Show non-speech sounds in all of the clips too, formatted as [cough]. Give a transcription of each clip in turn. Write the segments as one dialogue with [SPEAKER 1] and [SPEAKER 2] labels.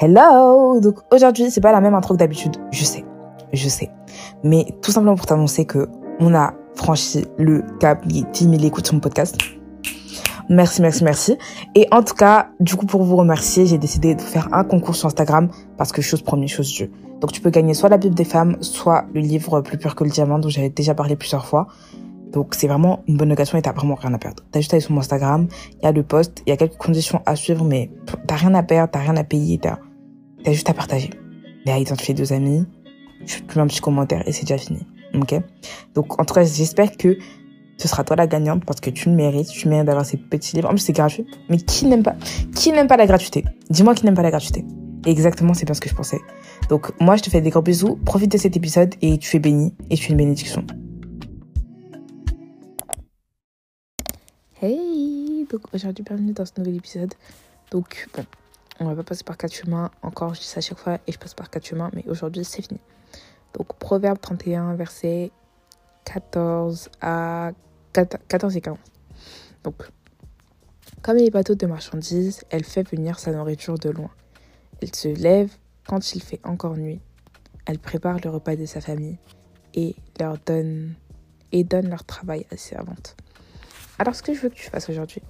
[SPEAKER 1] Hello Donc aujourd'hui, c'est pas la même intro que d'habitude, je sais, je sais. Mais tout simplement pour t'annoncer que on a franchi le cap des 10 000 écoutes sur mon podcast. Merci, merci, merci. Et en tout cas, du coup, pour vous remercier, j'ai décidé de faire un concours sur Instagram parce que chose première, chose Dieu. Donc tu peux gagner soit la Bible des femmes, soit le livre Plus pur que le diamant dont j'avais déjà parlé plusieurs fois. Donc c'est vraiment une bonne occasion et t'as vraiment rien à perdre. T'as juste à aller sur mon Instagram, il y a le post, il y a quelques conditions à suivre, mais t'as rien à perdre, t'as rien à payer, t'as T'as juste à partager. Et à identifier deux amis. Tu mets un petit commentaire et c'est déjà fini. Ok Donc, en tout cas, j'espère que ce sera toi la gagnante parce que tu le mérites. Tu mérites d'avoir ces petits livres. En plus, c'est gratuit. Mais qui n'aime pas Qui n'aime pas la gratuité? Dis-moi qui n'aime pas la gratuité. exactement, c'est pas ce que je pensais. Donc, moi, je te fais des gros bisous. Profite de cet épisode et tu es béni. Et tu es une bénédiction. Hey Donc, aujourd'hui, bienvenue dans ce nouvel épisode. Donc, bon, on va pas passer par quatre chemins. Encore, je dis ça à chaque fois et je passe par quatre chemins, mais aujourd'hui, c'est fini. Donc, Proverbe 31, verset 14 à 14 et 15. Donc, comme les bateaux de marchandises, elle fait venir sa nourriture de loin. Elle se lève quand il fait encore nuit. Elle prépare le repas de sa famille et leur donne et donne leur travail à ses servantes. Alors, ce que je veux que tu fasses aujourd'hui,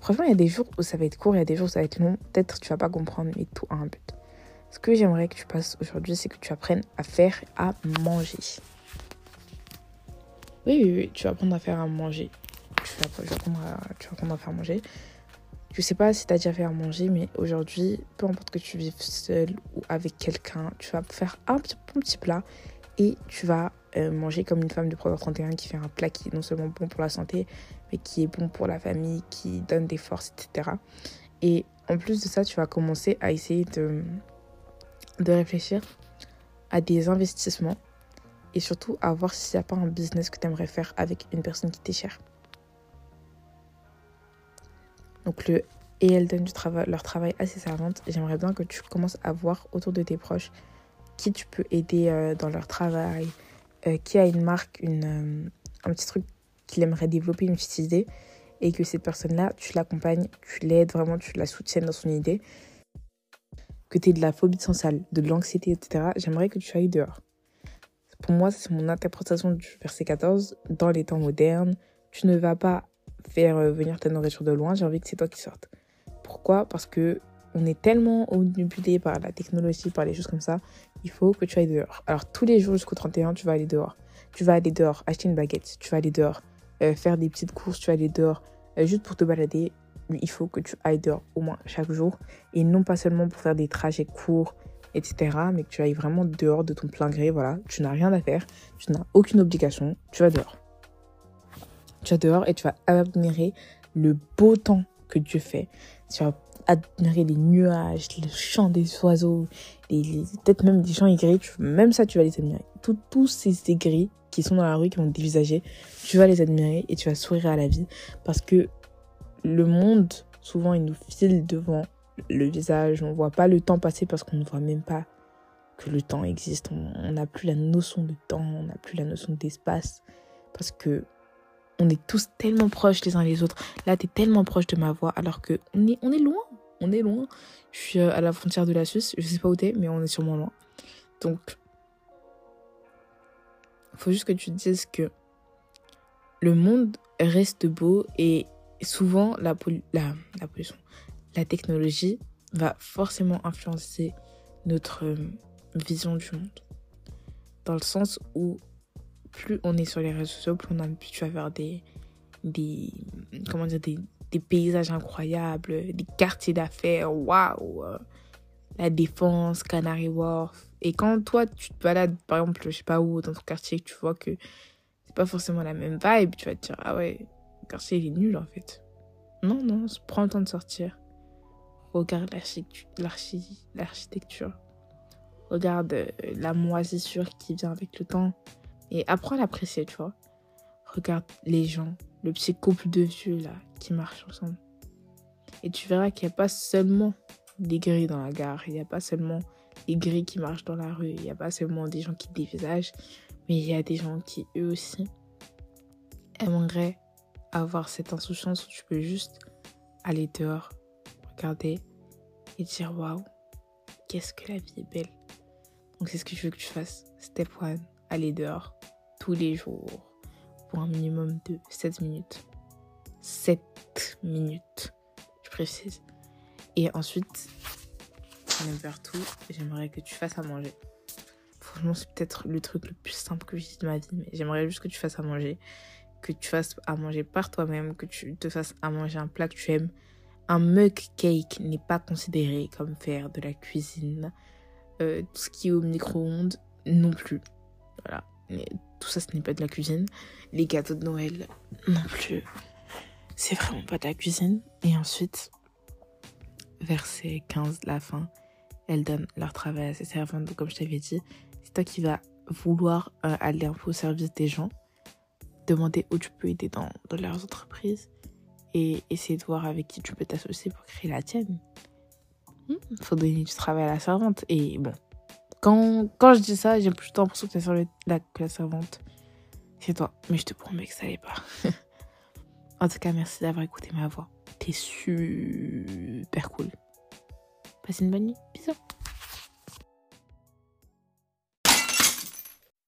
[SPEAKER 1] Franchement, il y a des jours où ça va être court, il y a des jours où ça va être long. Peut-être tu vas pas comprendre, mais tout a un but. Ce que j'aimerais que tu passes aujourd'hui, c'est que tu apprennes à faire à manger. Oui, oui, oui, tu vas apprendre à faire à manger. Tu vas, apprendre, à, tu vas apprendre à faire à manger. Je sais pas si tu as déjà fait à manger, mais aujourd'hui, peu importe que tu vives seul ou avec quelqu'un, tu vas faire un petit, plat et tu vas euh, manger comme une femme de Proverbe 31 qui fait un plat qui est non seulement bon pour la santé, qui est bon pour la famille, qui donne des forces, etc. Et en plus de ça, tu vas commencer à essayer de, de réfléchir à des investissements et surtout à voir s'il n'y a pas un business que tu aimerais faire avec une personne qui t'est chère. Donc le et elles donnent du travail, leur travail à ses servantes. J'aimerais bien que tu commences à voir autour de tes proches qui tu peux aider euh, dans leur travail, euh, qui a une marque, une, euh, un petit truc qu'il aimerait développer, une petite idée, et que cette personne-là, tu l'accompagnes, tu l'aides vraiment, tu la soutiennes dans son idée, que tu aies de la phobie sensale, de l'anxiété, etc., j'aimerais que tu ailles dehors. Pour moi, c'est mon interprétation du verset 14. Dans les temps modernes, tu ne vas pas faire venir ta nourriture de loin, j'ai envie que c'est toi qui sortes. Pourquoi? Parce que on est tellement omnibulé par la technologie, par les choses comme ça, il faut que tu ailles dehors. Alors tous les jours jusqu'au 31, tu vas aller dehors. Tu vas aller dehors, acheter une baguette, tu vas aller dehors, euh, faire des petites courses, tu vas aller dehors, euh, juste pour te balader. Il faut que tu ailles dehors au moins chaque jour. Et non pas seulement pour faire des trajets courts, etc. Mais que tu ailles vraiment dehors de ton plein gré. Voilà, tu n'as rien à faire, tu n'as aucune obligation, tu vas dehors. Tu vas dehors et tu vas admirer le beau temps que Dieu fait. Tu vas admirer les nuages, le chant des oiseaux, les, peut-être même des gens aigris. Même ça, tu vas les admirer. tous ces aigris qui sont dans la rue, qui vont dévisager, tu vas les admirer et tu vas sourire à la vie. Parce que le monde, souvent, il nous file devant le visage. On voit pas le temps passer parce qu'on ne voit même pas que le temps existe. On n'a plus la notion de temps, on n'a plus la notion d'espace. Parce que on est tous tellement proches les uns les autres. Là, tu es tellement proche de ma voix alors que on est, on est loin. On est loin. Je suis euh, à la frontière de la Suisse. Je sais pas où t'es, mais on est sûrement loin. Donc, faut juste que tu te dises que le monde reste beau et souvent la, la, la technologie va forcément influencer notre euh, vision du monde. Dans le sens où plus on est sur les réseaux sociaux, plus on a habitué à faire des, des, comment dire, des paysages incroyables, des quartiers d'affaires, waouh, euh, la Défense, Canary Wharf. Et quand toi, tu te balades, par exemple, je sais pas où, dans ton quartier, tu vois que c'est pas forcément la même vibe, tu vas te dire, ah ouais, le quartier, il est nul, en fait. Non, non, prends le temps de sortir. Regarde l'architecture. Regarde euh, la moisissure qui vient avec le temps. Et apprends à l'apprécier, tu vois. Regarde les gens, le petit couple de vieux là qui marchent ensemble. Et tu verras qu'il n'y a pas seulement des grilles dans la gare, il n'y a pas seulement des grilles qui marchent dans la rue, il n'y a pas seulement des gens qui dévisagent, mais il y a des gens qui eux aussi aimeraient avoir cette insouciance où tu peux juste aller dehors, regarder et dire waouh, qu'est-ce que la vie est belle. Donc c'est ce que je veux que tu fasses. Step 1, aller dehors tous les jours pour un minimum de 7 minutes. 7 minutes, je précise. Et ensuite, vers tout, j'aimerais que tu fasses à manger. Franchement, c'est peut-être le truc le plus simple que j'ai de ma vie, mais j'aimerais juste que tu fasses à manger. Que tu fasses à manger par toi-même, que tu te fasses à manger un plat que tu aimes. Un mug cake n'est pas considéré comme faire de la cuisine. Euh, tout ce qui est au micro-ondes, non plus. Voilà. Mais tout ça, ce n'est pas de la cuisine. Les gâteaux de Noël, non plus. C'est vraiment pas de la cuisine. Et ensuite, verset 15, la fin, elles donnent leur travail à ses servantes. Donc, comme je t'avais dit, c'est toi qui vas vouloir euh, aller un peu au service des gens, demander où tu peux aider dans, dans leurs entreprises et essayer de voir avec qui tu peux t'associer pour créer la tienne. Il hmm, faut donner du travail à la servante. Et bon, quand, quand je dis ça, j'ai plutôt l'impression que, la, que la servante, c'est toi. Mais je te promets que ça n'est pas. [laughs] en tout cas, merci d'avoir écouté ma voix. T'es super cool. Passez une bonne nuit. Bisous.